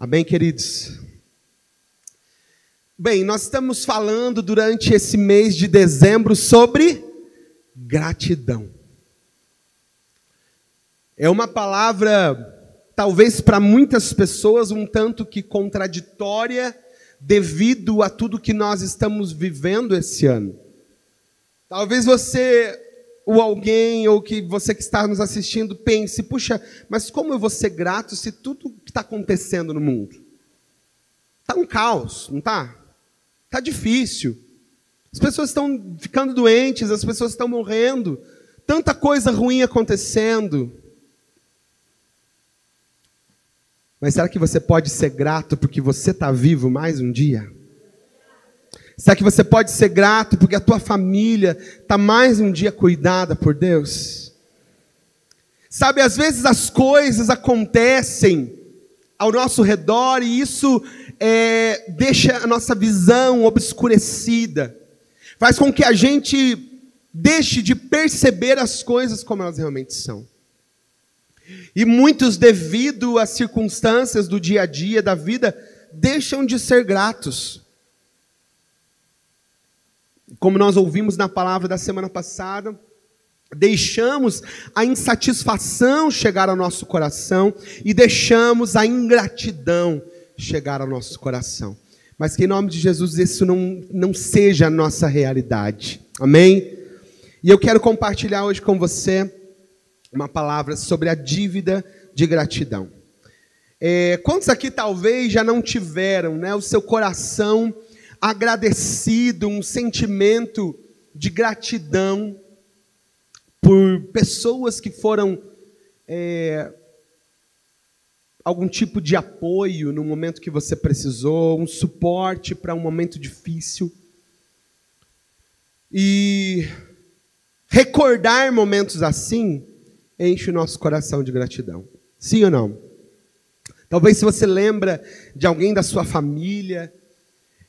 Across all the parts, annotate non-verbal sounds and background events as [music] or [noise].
Amém, queridos? Bem, nós estamos falando durante esse mês de dezembro sobre gratidão. É uma palavra, talvez para muitas pessoas, um tanto que contraditória, devido a tudo que nós estamos vivendo esse ano. Talvez você, ou alguém, ou que você que está nos assistindo, pense: puxa, mas como eu vou ser grato se tudo que está acontecendo no mundo? Está um caos, não está? Está difícil. As pessoas estão ficando doentes, as pessoas estão morrendo, tanta coisa ruim acontecendo. Mas será que você pode ser grato porque você está vivo mais um dia? Será que você pode ser grato porque a tua família está mais um dia cuidada por Deus? Sabe, às vezes as coisas acontecem ao nosso redor e isso é, deixa a nossa visão obscurecida, faz com que a gente deixe de perceber as coisas como elas realmente são. E muitos, devido às circunstâncias do dia a dia, da vida, deixam de ser gratos. Como nós ouvimos na palavra da semana passada, deixamos a insatisfação chegar ao nosso coração e deixamos a ingratidão chegar ao nosso coração. Mas que em nome de Jesus isso não, não seja a nossa realidade. Amém? E eu quero compartilhar hoje com você uma palavra sobre a dívida de gratidão. É, quantos aqui talvez já não tiveram né, o seu coração agradecido, um sentimento de gratidão por pessoas que foram é, algum tipo de apoio no momento que você precisou, um suporte para um momento difícil. E recordar momentos assim enche o nosso coração de gratidão. Sim ou não? Talvez se você lembra de alguém da sua família,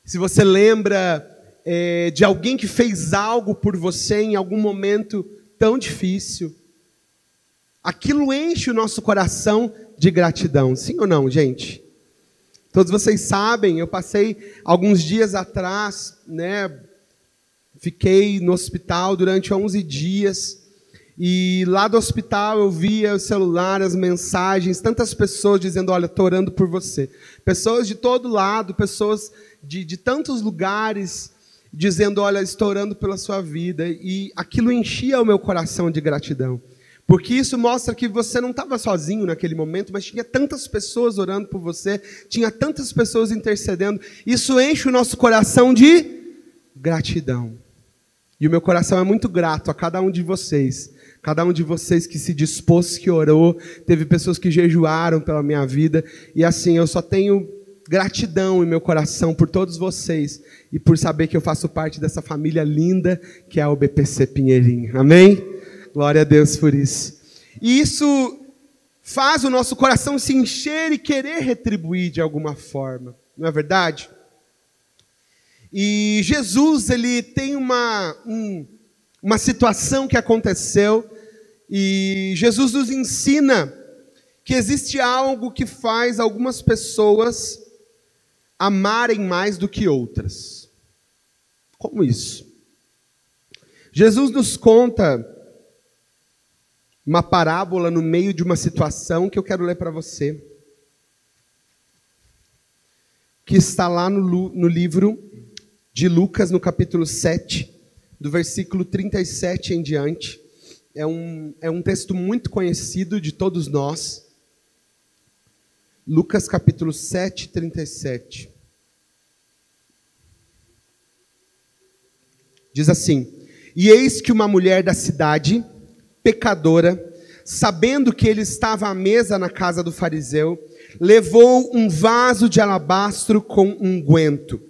se você lembra é, de alguém que fez algo por você em algum momento tão difícil, aquilo enche o nosso coração de gratidão. Sim ou não, gente? Todos vocês sabem, eu passei alguns dias atrás, né? Fiquei no hospital durante 11 dias. E lá do hospital eu via o celular, as mensagens, tantas pessoas dizendo: Olha, estou orando por você. Pessoas de todo lado, pessoas de, de tantos lugares, dizendo: Olha, estou orando pela sua vida. E aquilo enchia o meu coração de gratidão. Porque isso mostra que você não estava sozinho naquele momento, mas tinha tantas pessoas orando por você, tinha tantas pessoas intercedendo. Isso enche o nosso coração de gratidão. E o meu coração é muito grato a cada um de vocês. Cada um de vocês que se dispôs, que orou, teve pessoas que jejuaram pela minha vida. E assim, eu só tenho gratidão em meu coração por todos vocês e por saber que eu faço parte dessa família linda que é a UBPC Pinheirinho. Amém? Glória a Deus por isso. E isso faz o nosso coração se encher e querer retribuir de alguma forma, não é verdade? E Jesus, ele tem uma, um, uma situação que aconteceu, e Jesus nos ensina que existe algo que faz algumas pessoas amarem mais do que outras. Como isso? Jesus nos conta uma parábola no meio de uma situação que eu quero ler para você. Que está lá no, no livro de Lucas, no capítulo 7, do versículo 37 em diante. É um, é um texto muito conhecido de todos nós. Lucas capítulo 7, 37. Diz assim: E eis que uma mulher da cidade pecadora, sabendo que ele estava à mesa na casa do fariseu, levou um vaso de alabastro com unguento.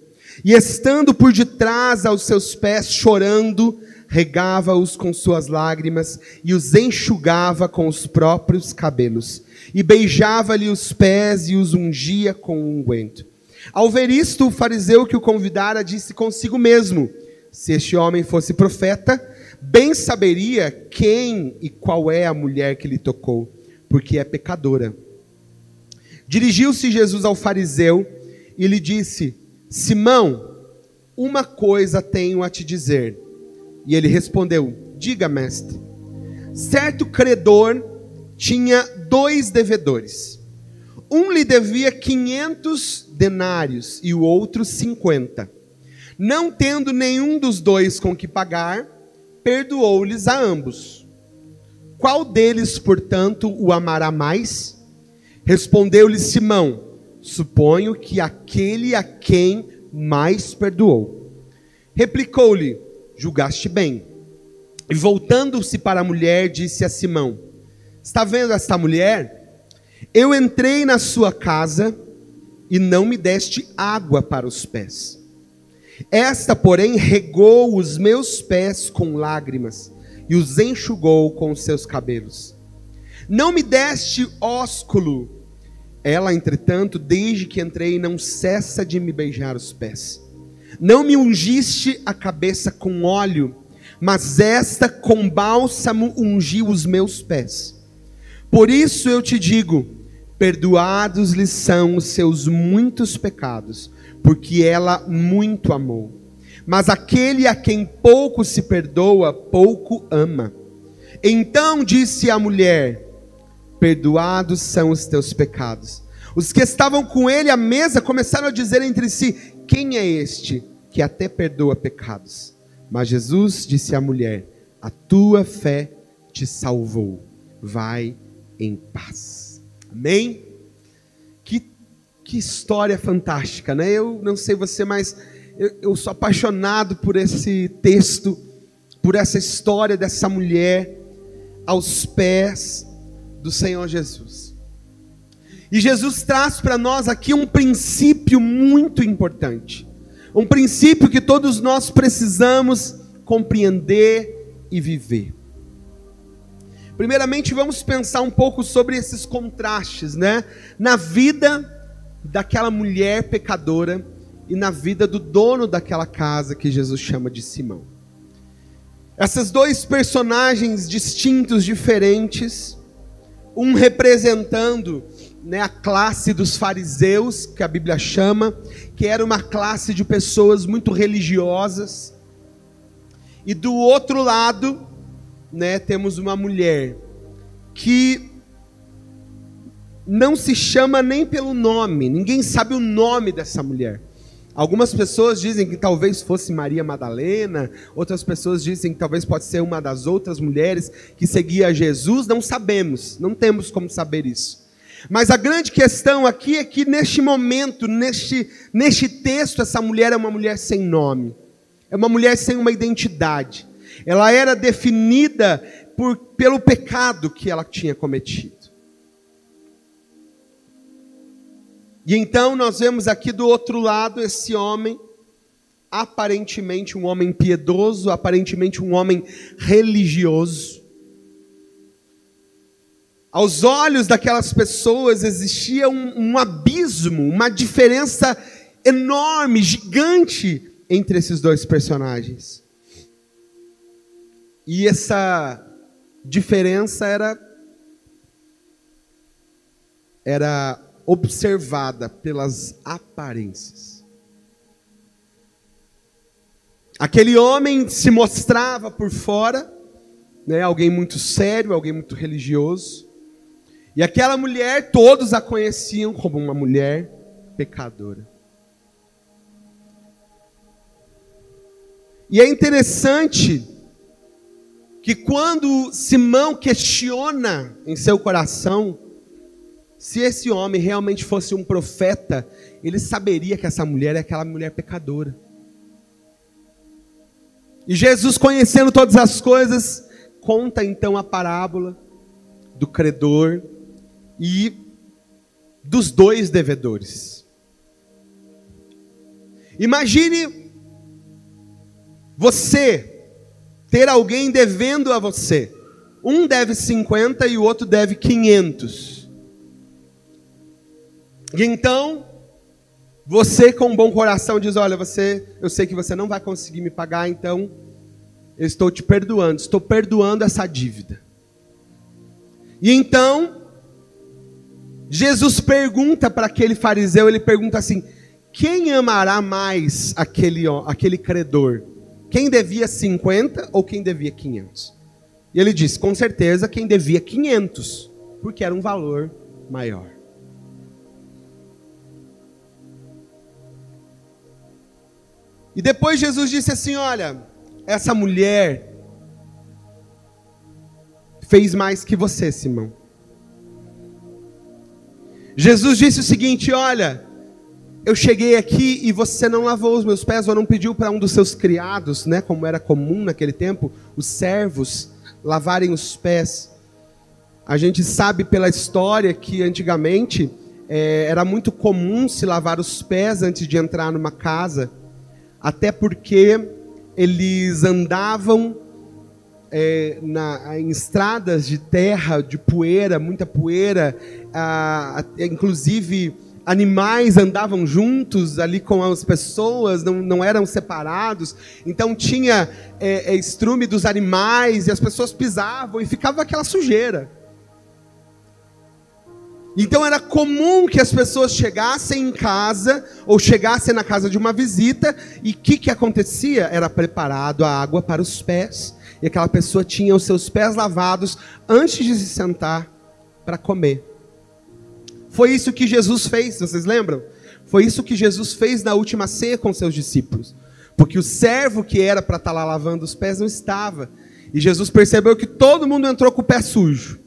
E estando por detrás aos seus pés, chorando, regava-os com suas lágrimas e os enxugava com os próprios cabelos. E beijava-lhe os pés e os ungia com unguento. Ao ver isto, o fariseu que o convidara disse consigo mesmo: Se este homem fosse profeta, bem saberia quem e qual é a mulher que lhe tocou, porque é pecadora. Dirigiu-se Jesus ao fariseu e lhe disse: Simão, uma coisa tenho a te dizer. E ele respondeu: Diga, mestre. Certo credor tinha dois devedores. Um lhe devia quinhentos denários e o outro cinquenta. Não tendo nenhum dos dois com que pagar, perdoou-lhes a ambos. Qual deles, portanto, o amará mais? Respondeu-lhe Simão: Suponho que aquele a quem mais perdoou. Replicou-lhe: Julgaste bem. E voltando-se para a mulher, disse a Simão: Está vendo esta mulher? Eu entrei na sua casa e não me deste água para os pés. Esta, porém, regou os meus pés com lágrimas e os enxugou com os seus cabelos. Não me deste ósculo. Ela, entretanto, desde que entrei, não cessa de me beijar os pés. Não me ungiste a cabeça com óleo, mas esta com bálsamo ungiu os meus pés. Por isso eu te digo: perdoados lhe são os seus muitos pecados, porque ela muito amou. Mas aquele a quem pouco se perdoa, pouco ama. Então disse a mulher: Perdoados são os teus pecados. Os que estavam com ele à mesa começaram a dizer entre si: Quem é este que até perdoa pecados? Mas Jesus disse à mulher: A tua fé te salvou. Vai em paz. Amém? Que história fantástica, né? Eu não sei você, mas eu, eu sou apaixonado por esse texto, por essa história dessa mulher aos pés do Senhor Jesus. E Jesus traz para nós aqui um princípio muito importante. Um princípio que todos nós precisamos compreender e viver. Primeiramente, vamos pensar um pouco sobre esses contrastes, né? Na vida daquela mulher pecadora e na vida do dono daquela casa que Jesus chama de Simão. Esses dois personagens distintos, diferentes, um representando né, a classe dos fariseus, que a Bíblia chama, que era uma classe de pessoas muito religiosas, e do outro lado, né, temos uma mulher que não se chama nem pelo nome, ninguém sabe o nome dessa mulher. Algumas pessoas dizem que talvez fosse Maria Madalena, outras pessoas dizem que talvez pode ser uma das outras mulheres que seguia Jesus, não sabemos, não temos como saber isso. Mas a grande questão aqui é que neste momento, neste, neste texto, essa mulher é uma mulher sem nome, é uma mulher sem uma identidade. Ela era definida por, pelo pecado que ela tinha cometido. E então nós vemos aqui do outro lado esse homem, aparentemente um homem piedoso, aparentemente um homem religioso. Aos olhos daquelas pessoas existia um, um abismo, uma diferença enorme, gigante entre esses dois personagens. E essa diferença era era observada pelas aparências. Aquele homem se mostrava por fora, né, alguém muito sério, alguém muito religioso. E aquela mulher, todos a conheciam como uma mulher pecadora. E é interessante que quando Simão questiona em seu coração se esse homem realmente fosse um profeta, ele saberia que essa mulher é aquela mulher pecadora. E Jesus, conhecendo todas as coisas, conta então a parábola do credor e dos dois devedores. Imagine você ter alguém devendo a você. Um deve 50 e o outro deve 500. E então, você com um bom coração diz: Olha, você, eu sei que você não vai conseguir me pagar, então eu estou te perdoando, estou perdoando essa dívida. E então, Jesus pergunta para aquele fariseu, ele pergunta assim: quem amará mais aquele, aquele credor? Quem devia 50 ou quem devia 500? E ele disse: com certeza quem devia 500, porque era um valor maior. E depois Jesus disse assim: Olha, essa mulher fez mais que você, Simão. Jesus disse o seguinte: Olha, eu cheguei aqui e você não lavou os meus pés, ou não pediu para um dos seus criados, né, como era comum naquele tempo, os servos lavarem os pés. A gente sabe pela história que antigamente é, era muito comum se lavar os pés antes de entrar numa casa até porque eles andavam é, na, em estradas de terra, de poeira, muita poeira, ah, inclusive animais andavam juntos ali com as pessoas, não, não eram separados, então tinha é, é, estrume dos animais e as pessoas pisavam e ficava aquela sujeira. Então era comum que as pessoas chegassem em casa ou chegassem na casa de uma visita e o que, que acontecia? Era preparado a água para os pés e aquela pessoa tinha os seus pés lavados antes de se sentar para comer. Foi isso que Jesus fez, vocês lembram? Foi isso que Jesus fez na última ceia com seus discípulos. Porque o servo que era para estar lá lavando os pés não estava. E Jesus percebeu que todo mundo entrou com o pé sujo.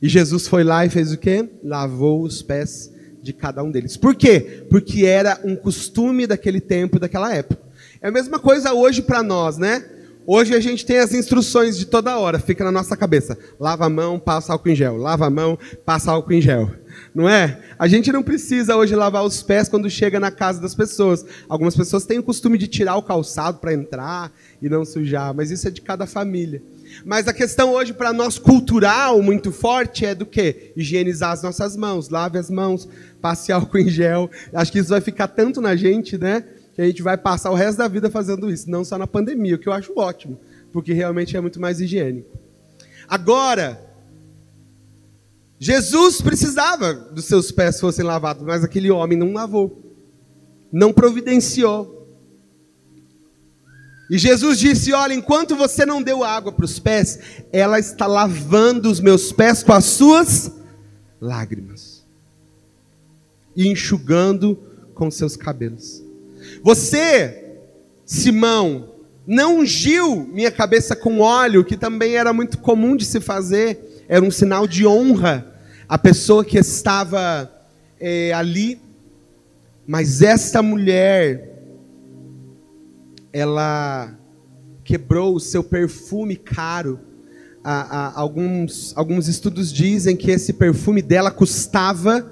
E Jesus foi lá e fez o quê? Lavou os pés de cada um deles. Por quê? Porque era um costume daquele tempo, daquela época. É a mesma coisa hoje para nós, né? Hoje a gente tem as instruções de toda hora, fica na nossa cabeça. Lava a mão, passa álcool em gel. Lava a mão, passa álcool em gel. Não é? A gente não precisa hoje lavar os pés quando chega na casa das pessoas. Algumas pessoas têm o costume de tirar o calçado para entrar e não sujar, mas isso é de cada família. Mas a questão hoje para nós cultural muito forte é do que? Higienizar as nossas mãos, lave as mãos, passe álcool [laughs] em gel. Acho que isso vai ficar tanto na gente, né? Que a gente vai passar o resto da vida fazendo isso, não só na pandemia, o que eu acho ótimo, porque realmente é muito mais higiênico. Agora, Jesus precisava dos seus pés fossem lavados, mas aquele homem não lavou, não providenciou. E Jesus disse: Olha, enquanto você não deu água para os pés, ela está lavando os meus pés com as suas lágrimas e enxugando com seus cabelos. Você, Simão, não ungiu minha cabeça com óleo, que também era muito comum de se fazer, era um sinal de honra à pessoa que estava é, ali. Mas esta mulher ela quebrou o seu perfume caro. alguns, alguns estudos dizem que esse perfume dela custava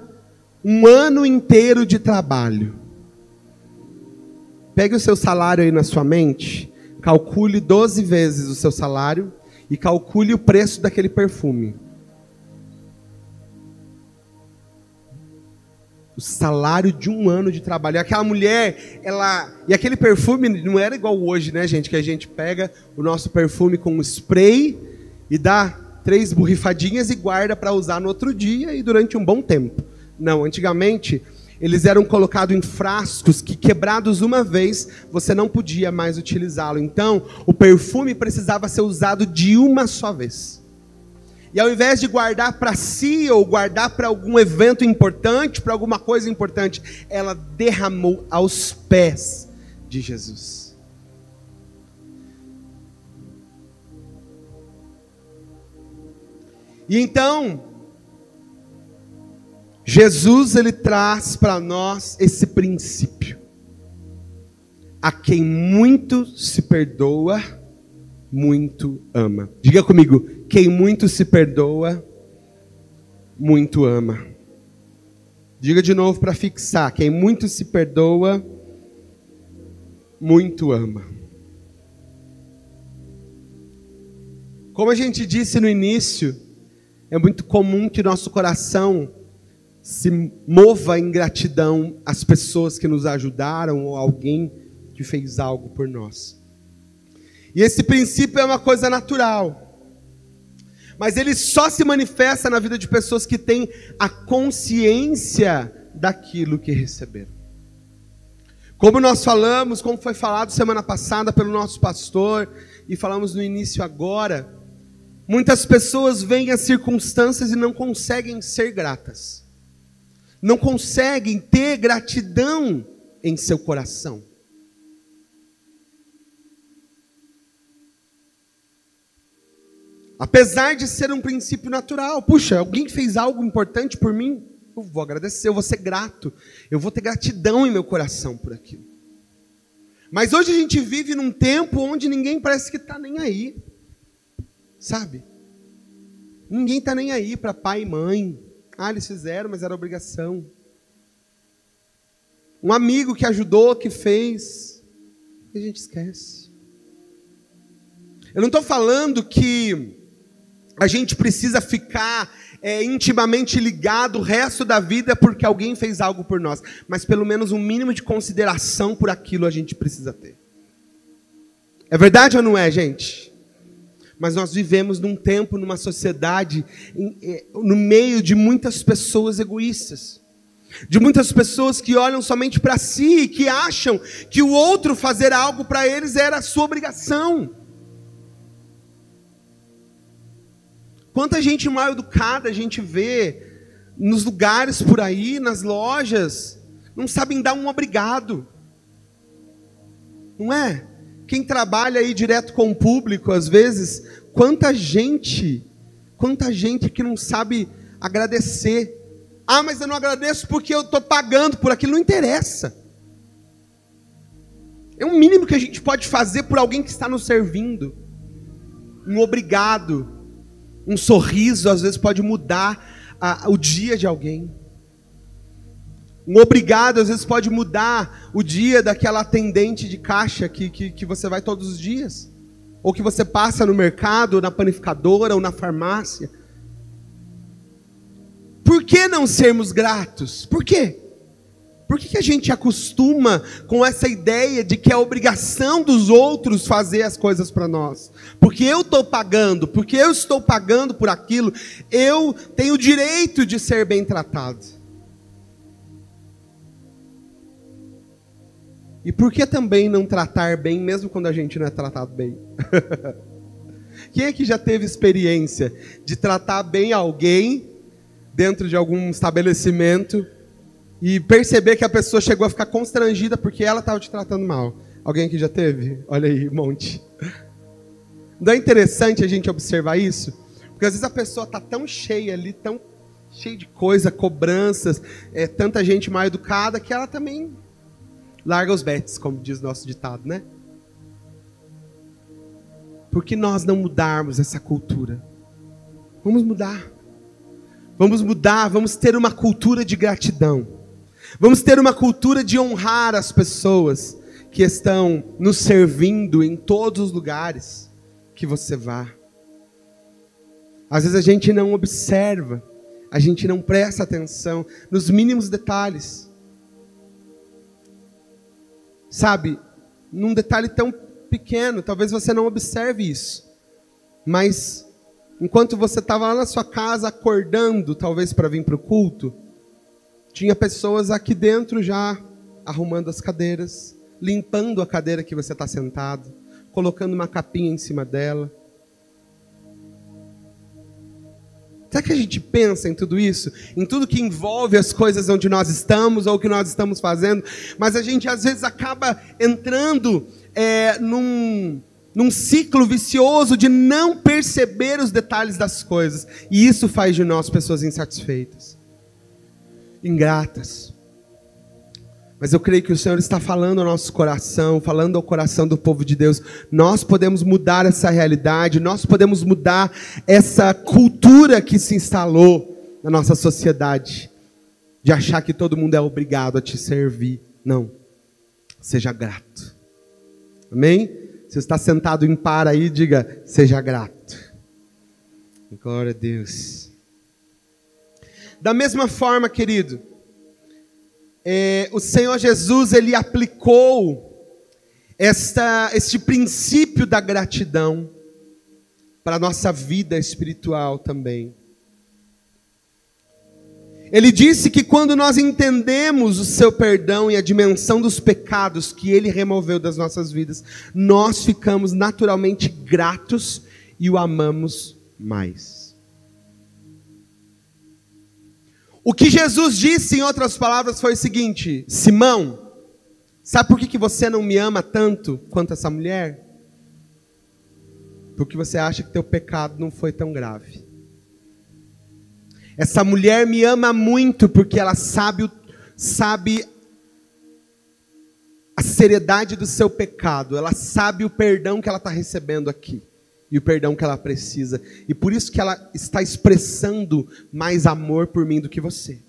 um ano inteiro de trabalho. Pegue o seu salário aí na sua mente, calcule 12 vezes o seu salário e calcule o preço daquele perfume. O salário de um ano de trabalho. Aquela mulher, ela. E aquele perfume não era igual hoje, né, gente? Que a gente pega o nosso perfume com spray e dá três borrifadinhas e guarda para usar no outro dia e durante um bom tempo. Não, antigamente eles eram colocados em frascos que, quebrados uma vez, você não podia mais utilizá-lo. Então, o perfume precisava ser usado de uma só vez. E ao invés de guardar para si ou guardar para algum evento importante, para alguma coisa importante, ela derramou aos pés de Jesus. E então, Jesus ele traz para nós esse princípio. A quem muito se perdoa, muito ama. Diga comigo, quem muito se perdoa, muito ama. Diga de novo para fixar: quem muito se perdoa, muito ama. Como a gente disse no início, é muito comum que nosso coração se mova em gratidão às pessoas que nos ajudaram ou alguém que fez algo por nós. E esse princípio é uma coisa natural. Mas ele só se manifesta na vida de pessoas que têm a consciência daquilo que receberam. Como nós falamos, como foi falado semana passada pelo nosso pastor, e falamos no início agora, muitas pessoas veem as circunstâncias e não conseguem ser gratas, não conseguem ter gratidão em seu coração. Apesar de ser um princípio natural, puxa, alguém fez algo importante por mim, eu vou agradecer, eu vou ser grato, eu vou ter gratidão em meu coração por aquilo. Mas hoje a gente vive num tempo onde ninguém parece que está nem aí, sabe? Ninguém está nem aí para pai e mãe. Ah, eles fizeram, mas era obrigação. Um amigo que ajudou, que fez, a gente esquece. Eu não estou falando que a gente precisa ficar é, intimamente ligado o resto da vida porque alguém fez algo por nós, mas pelo menos um mínimo de consideração por aquilo a gente precisa ter. É verdade ou não é, gente? Mas nós vivemos num tempo, numa sociedade, em, é, no meio de muitas pessoas egoístas. De muitas pessoas que olham somente para si e que acham que o outro fazer algo para eles era a sua obrigação. Quanta gente mal educada a gente vê nos lugares por aí, nas lojas, não sabem dar um obrigado. Não é? Quem trabalha aí direto com o público, às vezes, quanta gente, quanta gente que não sabe agradecer. Ah, mas eu não agradeço porque eu estou pagando por aquilo, não interessa. É o mínimo que a gente pode fazer por alguém que está nos servindo. Um obrigado um sorriso às vezes pode mudar a, o dia de alguém. Um obrigado às vezes pode mudar o dia daquela atendente de caixa que, que, que você vai todos os dias. Ou que você passa no mercado, na panificadora, ou na farmácia. Por que não sermos gratos? Por quê? Por que, que a gente acostuma com essa ideia de que é obrigação dos outros fazer as coisas para nós? Porque eu estou pagando, porque eu estou pagando por aquilo, eu tenho o direito de ser bem tratado. E por que também não tratar bem, mesmo quando a gente não é tratado bem? [laughs] Quem aqui já teve experiência de tratar bem alguém dentro de algum estabelecimento? E perceber que a pessoa chegou a ficar constrangida porque ela estava te tratando mal. Alguém aqui já teve? Olha aí, um monte. Não é interessante a gente observar isso? Porque às vezes a pessoa está tão cheia ali, tão cheia de coisa, cobranças, é, tanta gente mal educada, que ela também larga os betes, como diz nosso ditado, né? Por que nós não mudarmos essa cultura? Vamos mudar. Vamos mudar, vamos ter uma cultura de gratidão. Vamos ter uma cultura de honrar as pessoas que estão nos servindo em todos os lugares que você vá. Às vezes a gente não observa, a gente não presta atenção nos mínimos detalhes. Sabe, num detalhe tão pequeno, talvez você não observe isso, mas enquanto você estava lá na sua casa acordando, talvez para vir para o culto, tinha pessoas aqui dentro já arrumando as cadeiras, limpando a cadeira que você está sentado, colocando uma capinha em cima dela. Será que a gente pensa em tudo isso? Em tudo que envolve as coisas onde nós estamos ou o que nós estamos fazendo, mas a gente às vezes acaba entrando é, num, num ciclo vicioso de não perceber os detalhes das coisas, e isso faz de nós pessoas insatisfeitas ingratas. Mas eu creio que o Senhor está falando ao nosso coração, falando ao coração do povo de Deus. Nós podemos mudar essa realidade, nós podemos mudar essa cultura que se instalou na nossa sociedade, de achar que todo mundo é obrigado a te servir. Não. Seja grato. Amém? Se está sentado em par aí, diga: seja grato. Glória a Deus. Da mesma forma, querido, é, o Senhor Jesus ele aplicou esta, este princípio da gratidão para a nossa vida espiritual também. Ele disse que quando nós entendemos o seu perdão e a dimensão dos pecados que ele removeu das nossas vidas, nós ficamos naturalmente gratos e o amamos mais. O que Jesus disse, em outras palavras, foi o seguinte: Simão, sabe por que, que você não me ama tanto quanto essa mulher? Porque você acha que teu pecado não foi tão grave. Essa mulher me ama muito porque ela sabe, sabe a seriedade do seu pecado, ela sabe o perdão que ela está recebendo aqui e o perdão que ela precisa, e por isso que ela está expressando mais amor por mim do que você.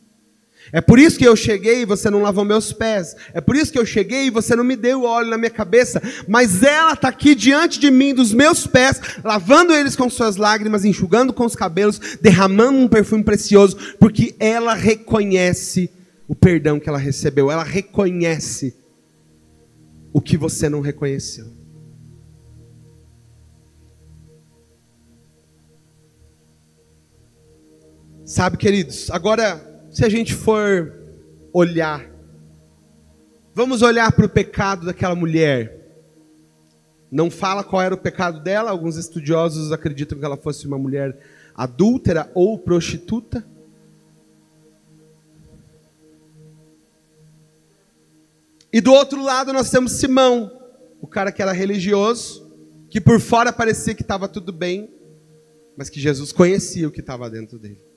É por isso que eu cheguei e você não lavou meus pés. É por isso que eu cheguei e você não me deu óleo na minha cabeça. Mas ela está aqui diante de mim, dos meus pés, lavando eles com suas lágrimas, enxugando com os cabelos, derramando um perfume precioso, porque ela reconhece o perdão que ela recebeu. Ela reconhece o que você não reconheceu. Sabe, queridos, agora se a gente for olhar, vamos olhar para o pecado daquela mulher. Não fala qual era o pecado dela, alguns estudiosos acreditam que ela fosse uma mulher adúltera ou prostituta. E do outro lado nós temos Simão, o cara que era religioso, que por fora parecia que estava tudo bem, mas que Jesus conhecia o que estava dentro dele.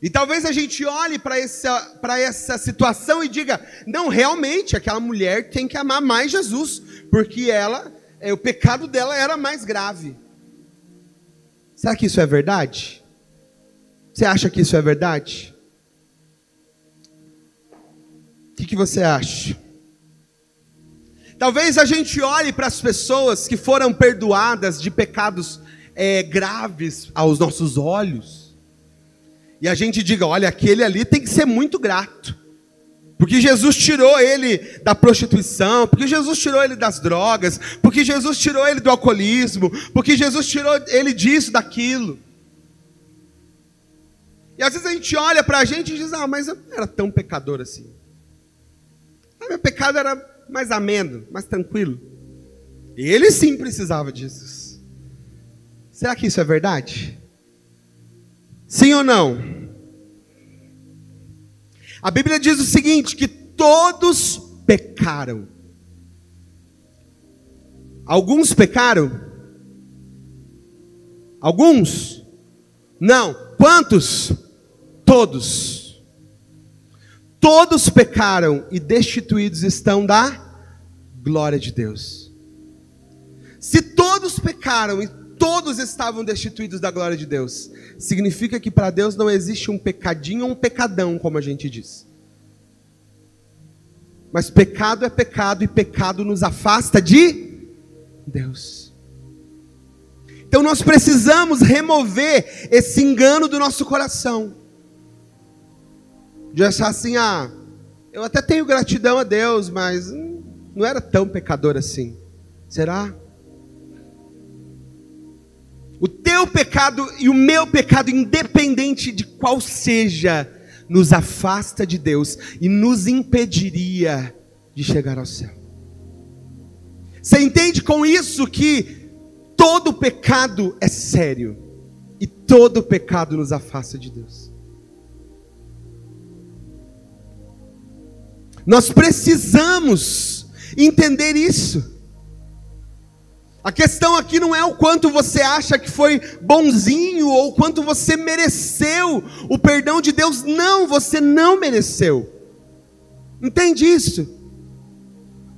E talvez a gente olhe para essa, essa situação e diga: não, realmente, aquela mulher tem que amar mais Jesus, porque ela, é, o pecado dela era mais grave. Será que isso é verdade? Você acha que isso é verdade? O que, que você acha? Talvez a gente olhe para as pessoas que foram perdoadas de pecados é, graves aos nossos olhos e a gente diga: olha, aquele ali tem que ser muito grato. Porque Jesus tirou ele da prostituição, porque Jesus tirou ele das drogas, porque Jesus tirou ele do alcoolismo, porque Jesus tirou ele disso, daquilo. E às vezes a gente olha para a gente e diz: ah, mas eu não era tão pecador assim. Ah, meu pecado era mais ameno, mais tranquilo. E ele sim precisava de Jesus. Será que isso é verdade? Sim ou não? A Bíblia diz o seguinte: que todos pecaram. Alguns pecaram? Alguns? Não. Quantos? Todos. Todos pecaram e destituídos estão da glória de Deus. Se todos pecaram e todos estavam destituídos da glória de Deus. Significa que para Deus não existe um pecadinho ou um pecadão, como a gente diz. Mas pecado é pecado e pecado nos afasta de Deus. Então nós precisamos remover esse engano do nosso coração. De achar assim, ah, eu até tenho gratidão a Deus, mas não era tão pecador assim. Será? O teu pecado e o meu pecado, independente de qual seja, nos afasta de Deus e nos impediria de chegar ao céu. Você entende com isso que todo pecado é sério e todo pecado nos afasta de Deus. Nós precisamos entender isso. A questão aqui não é o quanto você acha que foi bonzinho ou o quanto você mereceu o perdão de Deus. Não, você não mereceu. Entende isso?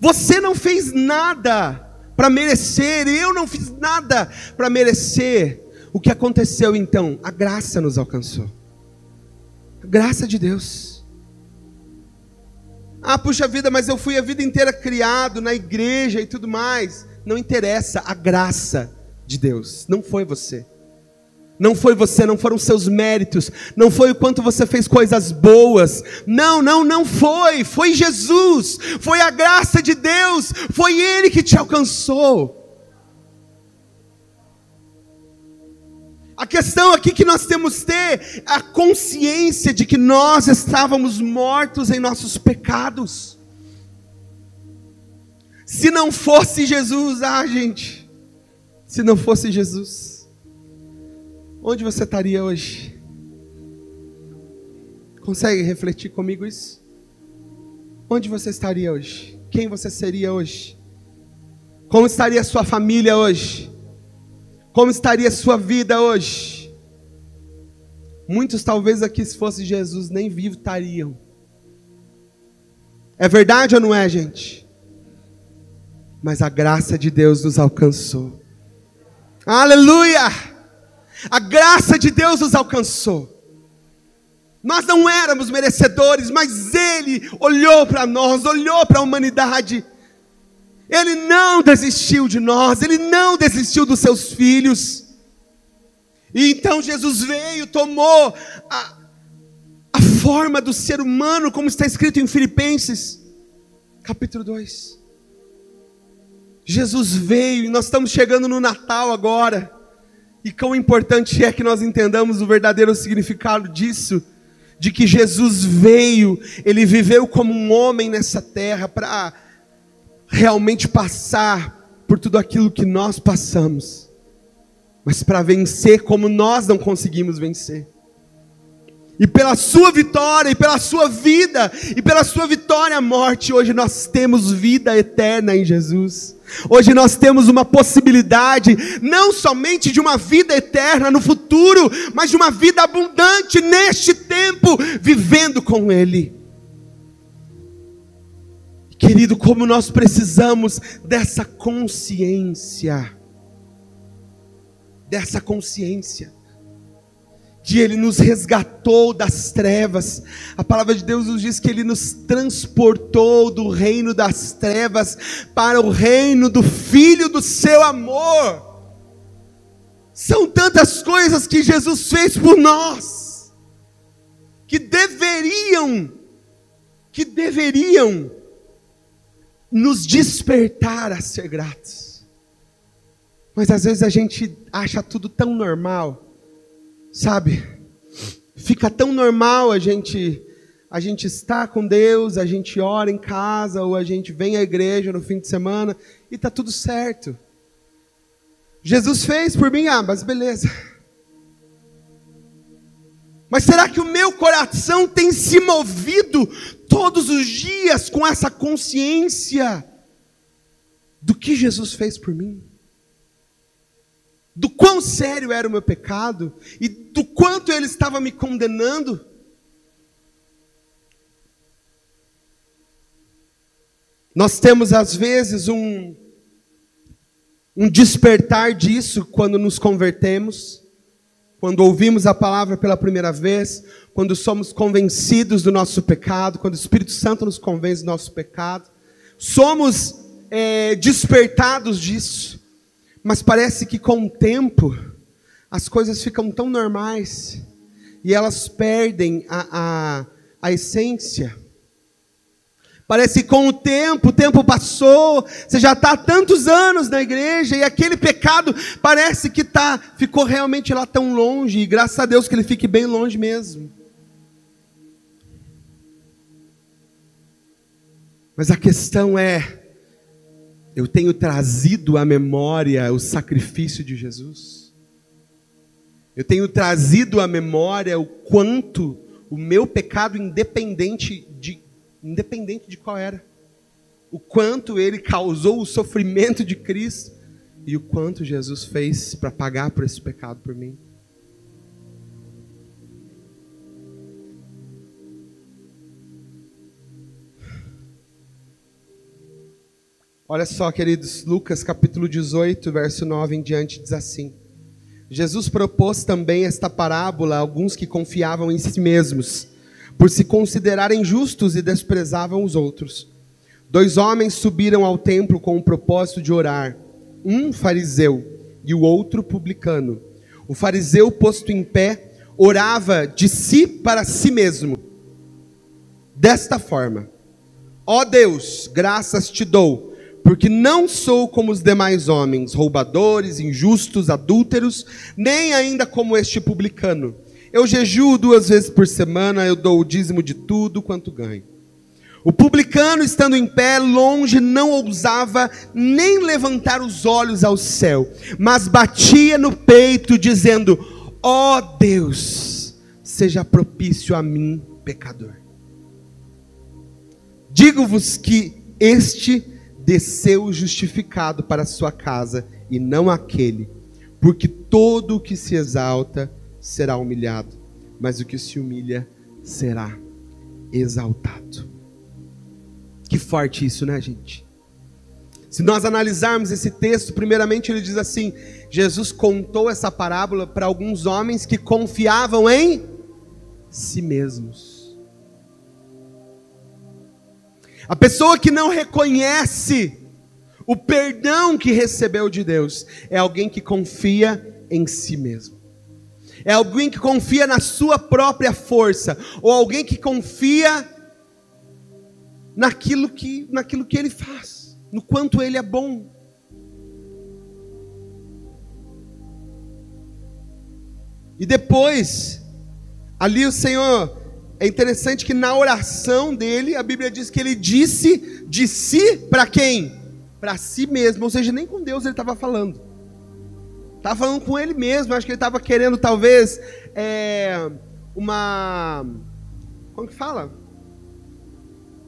Você não fez nada para merecer, eu não fiz nada para merecer. O que aconteceu então? A graça nos alcançou. A graça de Deus. Ah, puxa vida, mas eu fui a vida inteira criado na igreja e tudo mais não interessa a graça de Deus, não foi você. Não foi você, não foram seus méritos, não foi o quanto você fez coisas boas. Não, não, não foi. Foi Jesus, foi a graça de Deus, foi Ele que te alcançou. A questão aqui que nós temos que ter a consciência de que nós estávamos mortos em nossos pecados. Se não fosse Jesus, ah, gente, se não fosse Jesus, onde você estaria hoje? Consegue refletir comigo isso? Onde você estaria hoje? Quem você seria hoje? Como estaria sua família hoje? Como estaria sua vida hoje? Muitos, talvez aqui, se fosse Jesus, nem vivo estariam. É verdade ou não é, gente? Mas a graça de Deus nos alcançou. Aleluia! A graça de Deus nos alcançou. Nós não éramos merecedores, mas Ele olhou para nós, olhou para a humanidade ele não desistiu de nós, ele não desistiu dos seus filhos. E então Jesus veio, tomou a, a forma do ser humano, como está escrito em Filipenses, capítulo 2. Jesus veio, e nós estamos chegando no Natal agora. E quão importante é que nós entendamos o verdadeiro significado disso, de que Jesus veio, ele viveu como um homem nessa terra para realmente passar por tudo aquilo que nós passamos, mas para vencer como nós não conseguimos vencer. E pela sua vitória, e pela sua vida, e pela sua vitória à morte, hoje nós temos vida eterna em Jesus. Hoje nós temos uma possibilidade, não somente de uma vida eterna no futuro, mas de uma vida abundante neste tempo, vivendo com Ele. Querido, como nós precisamos dessa consciência, dessa consciência, que Ele nos resgatou das trevas. A palavra de Deus nos diz que Ele nos transportou do reino das trevas para o reino do Filho do Seu amor. São tantas coisas que Jesus fez por nós, que deveriam, que deveriam nos despertar a ser gratos. Mas às vezes a gente acha tudo tão normal, sabe? Fica tão normal a gente a gente está com Deus, a gente ora em casa ou a gente vem à igreja no fim de semana e tá tudo certo. Jesus fez por mim, ah, mas beleza. Mas será que o meu coração tem se movido todos os dias com essa consciência do que Jesus fez por mim? Do quão sério era o meu pecado e do quanto ele estava me condenando? Nós temos às vezes um, um despertar disso quando nos convertemos quando ouvimos a palavra pela primeira vez, quando somos convencidos do nosso pecado, quando o Espírito Santo nos convence do nosso pecado, somos é, despertados disso, mas parece que com o tempo as coisas ficam tão normais e elas perdem a, a, a essência. Parece que com o tempo, o tempo passou, você já está há tantos anos na igreja e aquele pecado parece que tá, ficou realmente lá tão longe, e graças a Deus que ele fique bem longe mesmo. Mas a questão é, eu tenho trazido à memória o sacrifício de Jesus? Eu tenho trazido à memória o quanto o meu pecado, independente de independente de qual era. O quanto ele causou o sofrimento de Cristo e o quanto Jesus fez para pagar por esse pecado por mim. Olha só, queridos, Lucas capítulo 18, verso 9 em diante diz assim: Jesus propôs também esta parábola a alguns que confiavam em si mesmos por se considerarem justos e desprezavam os outros. Dois homens subiram ao templo com o propósito de orar, um fariseu e o outro publicano. O fariseu, posto em pé, orava de si para si mesmo, desta forma: Ó Deus, graças te dou, porque não sou como os demais homens, roubadores, injustos, adúlteros, nem ainda como este publicano. Eu jejuo duas vezes por semana, eu dou o dízimo de tudo quanto ganho. O publicano, estando em pé, longe, não ousava nem levantar os olhos ao céu, mas batia no peito, dizendo: Ó oh Deus, seja propício a mim, pecador. Digo-vos que este desceu justificado para sua casa, e não aquele, porque todo o que se exalta será humilhado, mas o que se humilha será exaltado. Que forte isso, né, gente? Se nós analisarmos esse texto, primeiramente ele diz assim: Jesus contou essa parábola para alguns homens que confiavam em si mesmos. A pessoa que não reconhece o perdão que recebeu de Deus é alguém que confia em si mesmo. É alguém que confia na sua própria força, ou alguém que confia naquilo que, naquilo que ele faz, no quanto ele é bom. E depois, ali o Senhor, é interessante que na oração dele, a Bíblia diz que ele disse de si para quem? Para si mesmo, ou seja, nem com Deus ele estava falando. Estava falando com ele mesmo, acho que ele estava querendo talvez é, uma. Como que fala?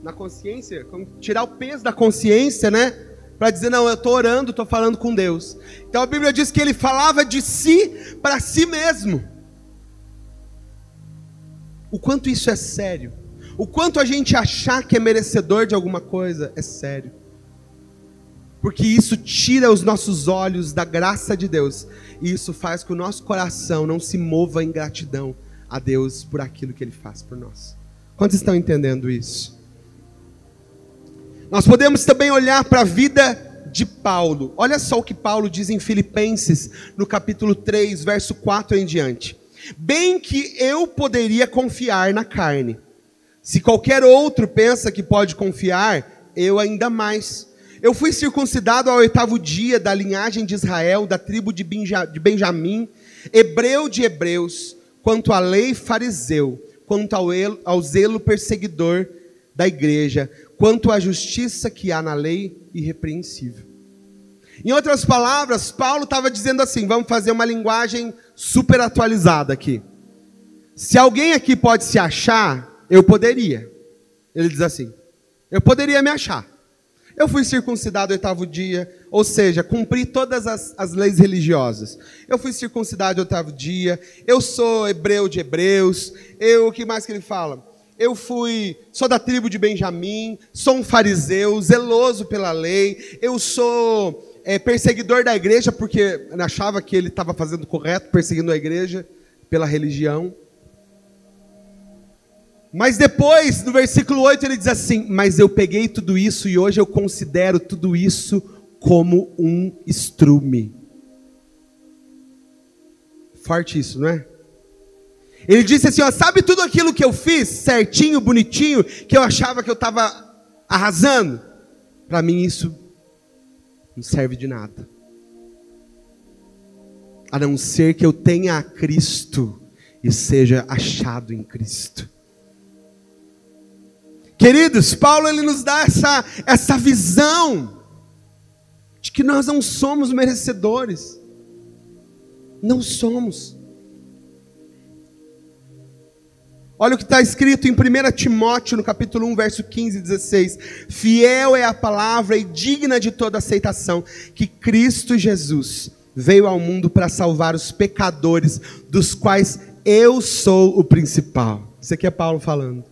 na consciência, tirar o peso da consciência, né? Para dizer, não, eu estou orando, estou falando com Deus. Então a Bíblia diz que ele falava de si para si mesmo. O quanto isso é sério. O quanto a gente achar que é merecedor de alguma coisa é sério. Porque isso tira os nossos olhos da graça de Deus. E isso faz com que o nosso coração não se mova em gratidão a Deus por aquilo que Ele faz por nós. Quantos estão entendendo isso? Nós podemos também olhar para a vida de Paulo. Olha só o que Paulo diz em Filipenses, no capítulo 3, verso 4 em diante. Bem que eu poderia confiar na carne. Se qualquer outro pensa que pode confiar, eu ainda mais. Eu fui circuncidado ao oitavo dia da linhagem de Israel, da tribo de Benjamim, hebreu de hebreus, quanto à lei fariseu, quanto ao, ao zelo perseguidor da igreja, quanto à justiça que há na lei irrepreensível. Em outras palavras, Paulo estava dizendo assim: vamos fazer uma linguagem super atualizada aqui. Se alguém aqui pode se achar, eu poderia. Ele diz assim: eu poderia me achar. Eu fui circuncidado oitavo dia, ou seja, cumpri todas as, as leis religiosas. Eu fui circuncidado oitavo dia, eu sou hebreu de hebreus, eu, o que mais que ele fala? eu fui, sou da tribo de Benjamim, sou um fariseu, zeloso pela lei, eu sou é, perseguidor da igreja, porque achava que ele estava fazendo correto, perseguindo a igreja pela religião. Mas depois, no versículo 8, ele diz assim: Mas eu peguei tudo isso e hoje eu considero tudo isso como um estrume. Forte isso, não é? Ele disse assim: ó, sabe tudo aquilo que eu fiz, certinho, bonitinho, que eu achava que eu estava arrasando? Para mim isso não serve de nada. A não ser que eu tenha a Cristo e seja achado em Cristo. Queridos, Paulo ele nos dá essa, essa visão de que nós não somos merecedores. Não somos. Olha o que está escrito em 1 Timóteo, no capítulo 1, verso 15 e 16. Fiel é a palavra e digna de toda aceitação que Cristo Jesus veio ao mundo para salvar os pecadores, dos quais eu sou o principal. Isso aqui é Paulo falando.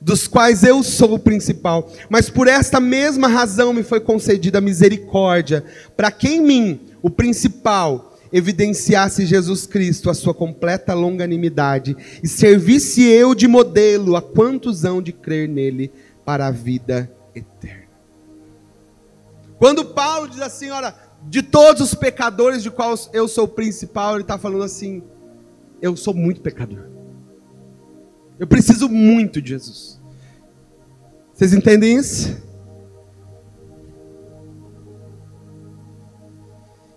Dos quais eu sou o principal. Mas por esta mesma razão me foi concedida a misericórdia, para que em mim, o principal, evidenciasse Jesus Cristo a sua completa longanimidade e servisse eu de modelo a quantos hão de crer nele para a vida eterna. Quando Paulo diz assim, olha, de todos os pecadores de qual eu sou o principal, ele está falando assim, eu sou muito pecador. Eu preciso muito de Jesus. Vocês entendem isso?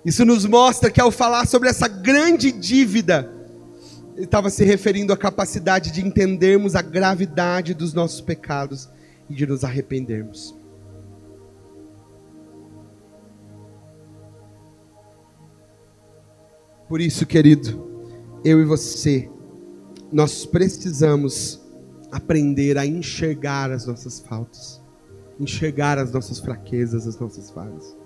Isso nos mostra que ao falar sobre essa grande dívida, ele estava se referindo à capacidade de entendermos a gravidade dos nossos pecados e de nos arrependermos. Por isso, querido, eu e você, nós precisamos aprender a enxergar as nossas faltas, enxergar as nossas fraquezas, as nossas falhas.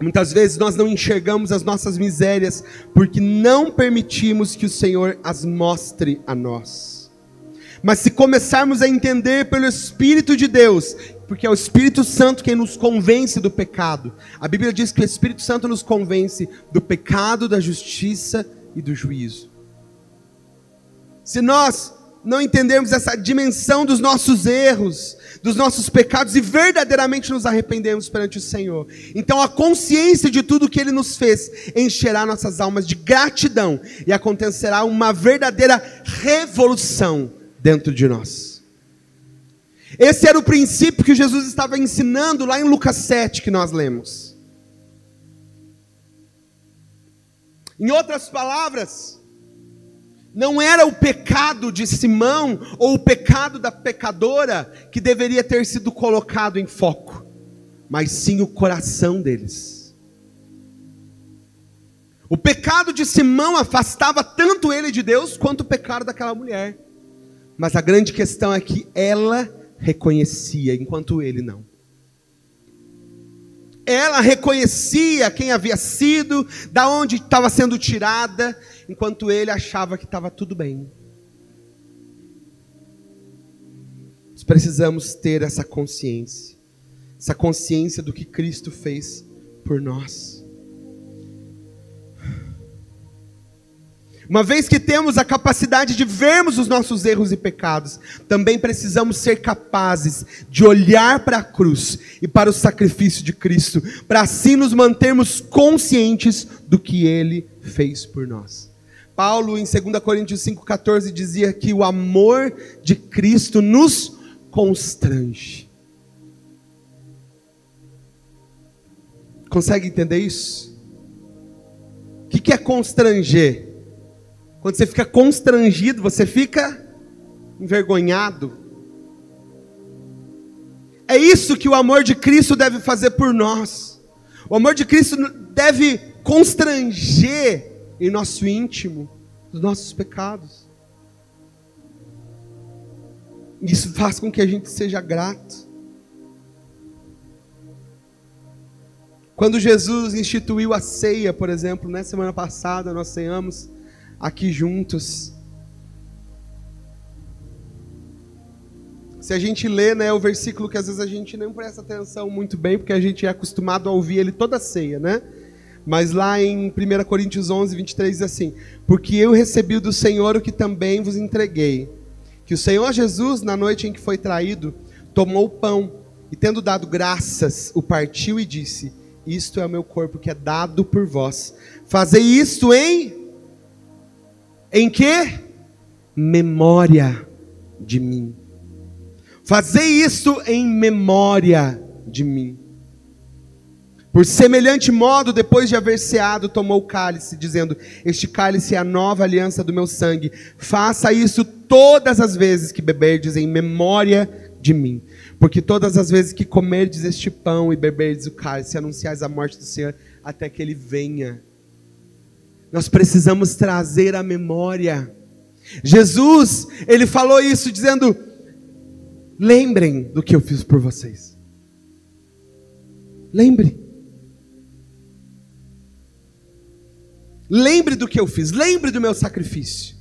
Muitas vezes nós não enxergamos as nossas misérias porque não permitimos que o Senhor as mostre a nós. Mas se começarmos a entender pelo Espírito de Deus, porque é o Espírito Santo quem nos convence do pecado. A Bíblia diz que o Espírito Santo nos convence do pecado, da justiça e do juízo. Se nós não entendermos essa dimensão dos nossos erros, dos nossos pecados e verdadeiramente nos arrependemos perante o Senhor. Então a consciência de tudo que Ele nos fez encherá nossas almas de gratidão e acontecerá uma verdadeira revolução dentro de nós. Esse era o princípio que Jesus estava ensinando lá em Lucas 7 que nós lemos. Em outras palavras, não era o pecado de Simão ou o pecado da pecadora que deveria ter sido colocado em foco, mas sim o coração deles. O pecado de Simão afastava tanto ele de Deus quanto o pecado daquela mulher. Mas a grande questão é que ela reconhecia, enquanto ele não. Ela reconhecia quem havia sido, da onde estava sendo tirada, enquanto ele achava que estava tudo bem. Nós precisamos ter essa consciência, essa consciência do que Cristo fez por nós. Uma vez que temos a capacidade de vermos os nossos erros e pecados, também precisamos ser capazes de olhar para a cruz e para o sacrifício de Cristo, para assim nos mantermos conscientes do que ele fez por nós. Paulo, em 2 Coríntios 5,14, dizia que o amor de Cristo nos constrange. Consegue entender isso? O que é constranger? Quando você fica constrangido, você fica envergonhado. É isso que o amor de Cristo deve fazer por nós. O amor de Cristo deve constranger em nosso íntimo dos nossos pecados. Isso faz com que a gente seja grato. Quando Jesus instituiu a ceia, por exemplo, na né, semana passada nós ceamos aqui juntos. Se a gente lê né, o versículo que às vezes a gente não presta atenção muito bem, porque a gente é acostumado a ouvir ele toda ceia, né? Mas lá em 1 Coríntios 11, 23 diz assim: Porque eu recebi do Senhor o que também vos entreguei. Que o Senhor Jesus, na noite em que foi traído, tomou o pão e, tendo dado graças, o partiu e disse: Isto é o meu corpo que é dado por vós. Fazei isto em. Em que? Memória de mim. Fazei isto em memória de mim. Por semelhante modo, depois de haver ceado, tomou o cálice, dizendo: Este cálice é a nova aliança do meu sangue. Faça isso todas as vezes que beberdes em memória de mim. Porque todas as vezes que comerdes este pão e beberdes o cálice, anunciais a morte do Senhor até que ele venha. Nós precisamos trazer a memória. Jesus, ele falou isso dizendo: Lembrem do que eu fiz por vocês. Lembre. Lembre do que eu fiz, lembre do meu sacrifício,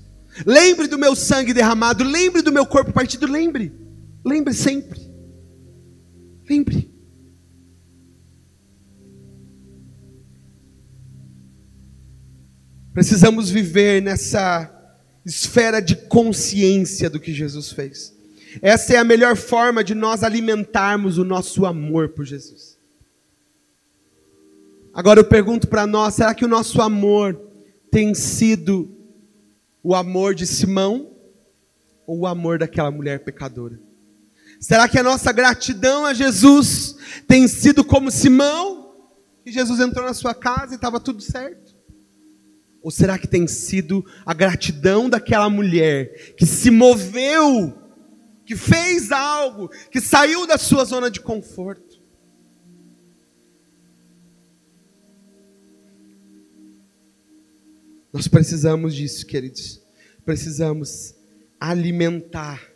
lembre do meu sangue derramado, lembre do meu corpo partido, lembre, lembre sempre, lembre. Precisamos viver nessa esfera de consciência do que Jesus fez. Essa é a melhor forma de nós alimentarmos o nosso amor por Jesus. Agora eu pergunto para nós: será que o nosso amor tem sido o amor de Simão ou o amor daquela mulher pecadora? Será que a nossa gratidão a Jesus tem sido como Simão que Jesus entrou na sua casa e estava tudo certo? Ou será que tem sido a gratidão daquela mulher que se moveu, que fez algo, que saiu da sua zona de conforto? Nós precisamos disso, queridos. Precisamos alimentar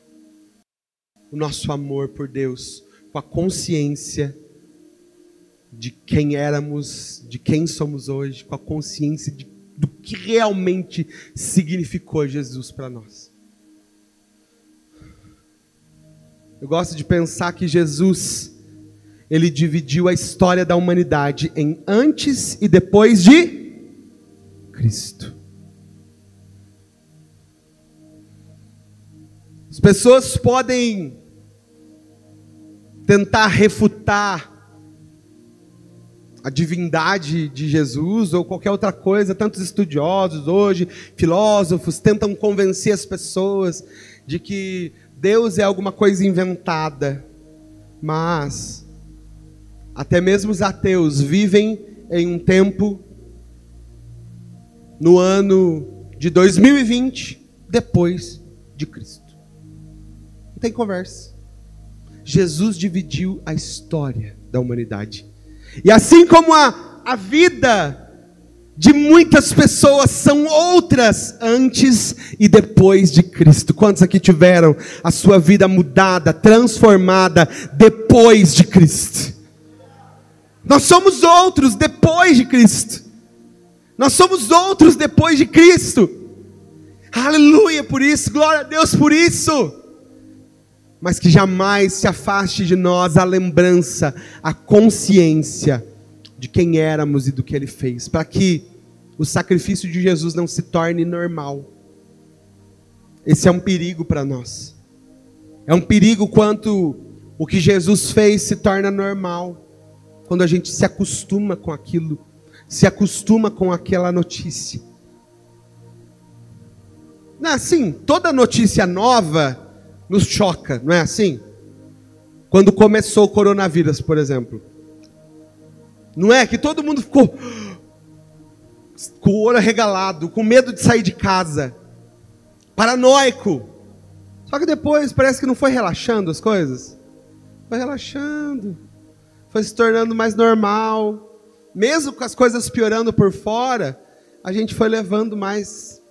o nosso amor por Deus com a consciência de quem éramos, de quem somos hoje, com a consciência de do que realmente significou Jesus para nós. Eu gosto de pensar que Jesus, ele dividiu a história da humanidade em antes e depois de Cristo. As pessoas podem tentar refutar a divindade de Jesus ou qualquer outra coisa, tantos estudiosos hoje, filósofos, tentam convencer as pessoas de que Deus é alguma coisa inventada. Mas até mesmo os ateus vivem em um tempo no ano de 2020 depois de Cristo. Não tem conversa. Jesus dividiu a história da humanidade e assim como a, a vida de muitas pessoas são outras antes e depois de Cristo. Quantos aqui tiveram a sua vida mudada, transformada depois de Cristo? Nós somos outros depois de Cristo. Nós somos outros depois de Cristo. Aleluia por isso, glória a Deus por isso. Mas que jamais se afaste de nós a lembrança, a consciência de quem éramos e do que ele fez, para que o sacrifício de Jesus não se torne normal. Esse é um perigo para nós. É um perigo quanto o que Jesus fez se torna normal. Quando a gente se acostuma com aquilo, se acostuma com aquela notícia. Assim? Toda notícia nova nos choca, não é assim? Quando começou o coronavírus, por exemplo. Não é que todo mundo ficou com o olho arregalado, com medo de sair de casa, paranoico. Só que depois parece que não foi relaxando as coisas. Foi relaxando, foi se tornando mais normal. Mesmo com as coisas piorando por fora, a gente foi levando mais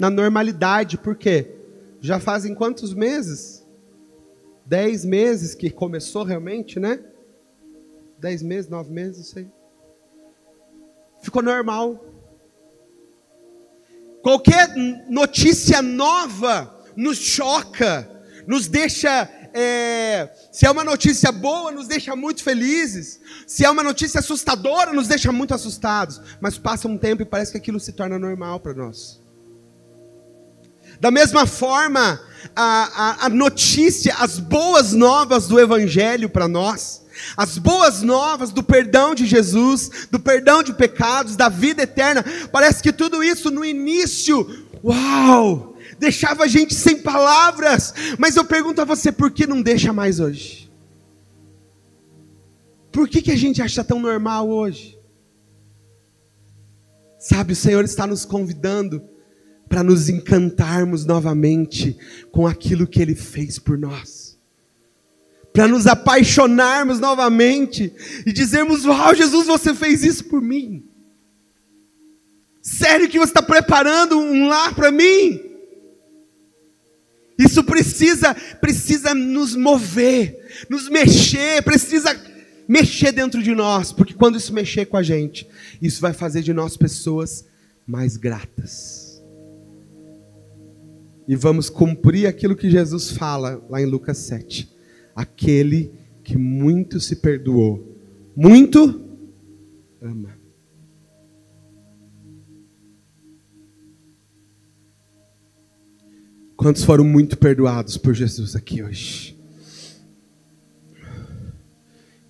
na normalidade. Por quê? Já fazem quantos meses? Dez meses que começou realmente, né? Dez meses, nove meses, não sei. Ficou normal. Qualquer notícia nova nos choca, nos deixa. É, se é uma notícia boa, nos deixa muito felizes. Se é uma notícia assustadora, nos deixa muito assustados. Mas passa um tempo e parece que aquilo se torna normal para nós. Da mesma forma, a, a, a notícia, as boas novas do Evangelho para nós, as boas novas do perdão de Jesus, do perdão de pecados, da vida eterna. Parece que tudo isso no início, uau, deixava a gente sem palavras. Mas eu pergunto a você, por que não deixa mais hoje? Por que, que a gente acha tão normal hoje? Sabe, o Senhor está nos convidando para nos encantarmos novamente com aquilo que Ele fez por nós para nos apaixonarmos novamente e dizermos: Uau, Jesus, você fez isso por mim. Sério que você está preparando um lar para mim? Isso precisa, precisa nos mover, nos mexer, precisa mexer dentro de nós, porque quando isso mexer com a gente, isso vai fazer de nós pessoas mais gratas. E vamos cumprir aquilo que Jesus fala lá em Lucas 7 aquele que muito se perdoou, muito ama. Quantos foram muito perdoados por Jesus aqui hoje?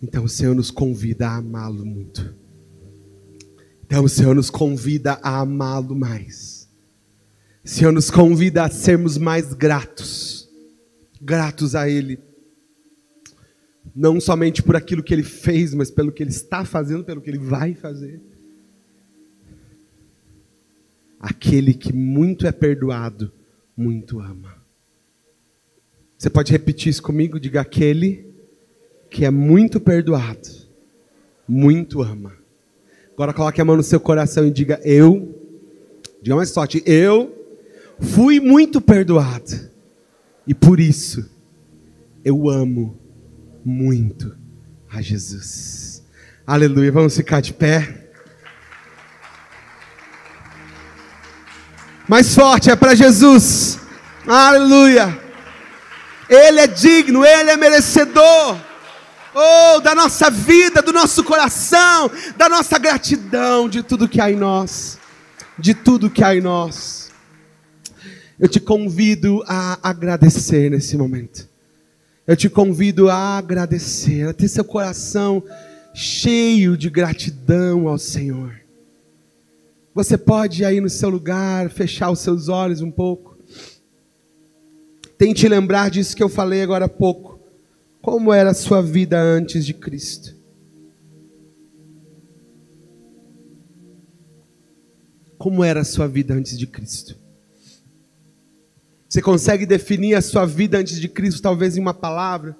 Então o Senhor nos convida a amá-lo muito. Então o Senhor nos convida a amá-lo mais. O Senhor nos convida a sermos mais gratos, gratos a Ele Não somente por aquilo que ele fez, mas pelo que ele está fazendo, pelo que ele vai fazer. Aquele que muito é perdoado, muito ama. Você pode repetir isso comigo? Diga aquele que é muito perdoado, muito ama. Agora coloque a mão no seu coração e diga eu. Diga mais forte, eu fui muito perdoado. E por isso eu amo muito a Jesus. Aleluia. Vamos ficar de pé. Mais forte é para Jesus. Aleluia. Ele é digno, ele é merecedor. Oh, da nossa vida, do nosso coração, da nossa gratidão, de tudo que há em nós. De tudo que há em nós. Eu te convido a agradecer nesse momento. Eu te convido a agradecer, a ter seu coração cheio de gratidão ao Senhor. Você pode aí no seu lugar fechar os seus olhos um pouco. Tente lembrar disso que eu falei agora há pouco. Como era a sua vida antes de Cristo? Como era a sua vida antes de Cristo? Você consegue definir a sua vida antes de Cristo, talvez em uma palavra?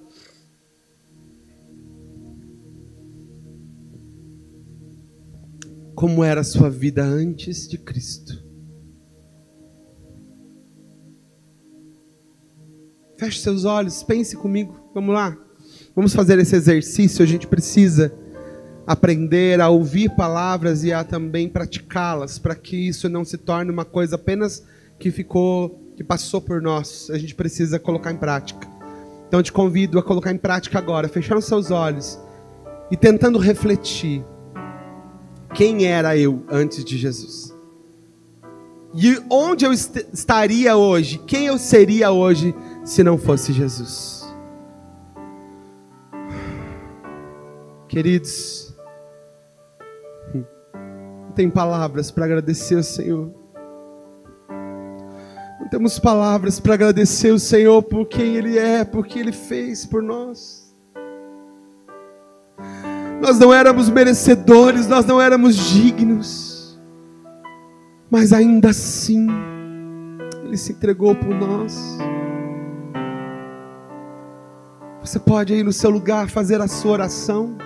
como era a sua vida antes de Cristo. Feche seus olhos, pense comigo. Vamos lá. Vamos fazer esse exercício. A gente precisa aprender a ouvir palavras e a também praticá-las, para que isso não se torne uma coisa apenas que ficou, que passou por nós. A gente precisa colocar em prática. Então te convido a colocar em prática agora, fechando seus olhos e tentando refletir quem era eu antes de Jesus. E onde eu est estaria hoje, quem eu seria hoje se não fosse Jesus. Queridos, [laughs] não tem palavras para agradecer ao Senhor. Não temos palavras para agradecer o Senhor por quem Ele é, por que Ele fez por nós nós não éramos merecedores, nós não éramos dignos, mas ainda assim, Ele se entregou por nós. Você pode aí no seu lugar fazer a sua oração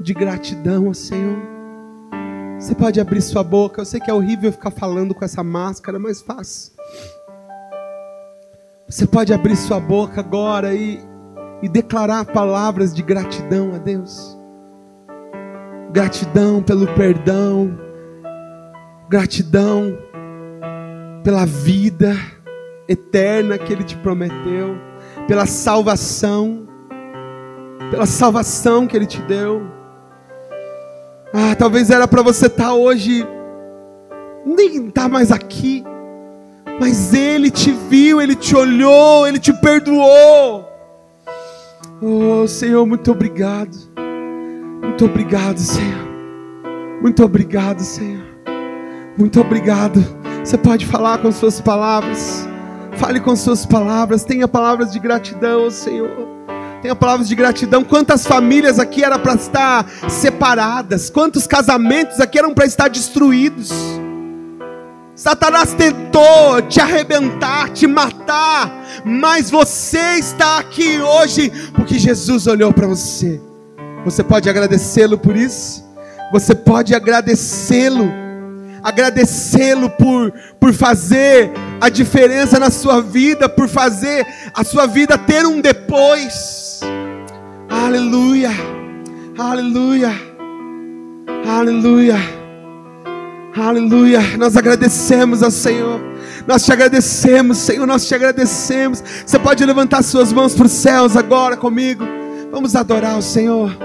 de gratidão ao Senhor. Você pode abrir sua boca. Eu sei que é horrível ficar falando com essa máscara, mas faça. Você pode abrir sua boca agora e, e declarar palavras de gratidão a Deus. Gratidão pelo perdão, gratidão pela vida eterna que Ele te prometeu, pela salvação, pela salvação que Ele te deu. Ah, talvez era para você estar tá hoje, nem estar tá mais aqui, mas Ele te viu, Ele te olhou, Ele te perdoou. Oh Senhor, muito obrigado. Muito obrigado, Senhor. Muito obrigado, Senhor. Muito obrigado. Você pode falar com suas palavras. Fale com suas palavras. Tenha palavras de gratidão, Senhor. Tenha palavras de gratidão. Quantas famílias aqui eram para estar separadas? Quantos casamentos aqui eram para estar destruídos? Satanás tentou te arrebentar, te matar, mas você está aqui hoje porque Jesus olhou para você. Você pode agradecê-lo por isso? Você pode agradecê-lo, agradecê-lo por, por fazer a diferença na sua vida, por fazer a sua vida ter um depois. Aleluia, aleluia, aleluia, aleluia. Nós agradecemos ao Senhor. Nós te agradecemos, Senhor, nós te agradecemos. Você pode levantar suas mãos para os céus agora comigo. Vamos adorar o Senhor.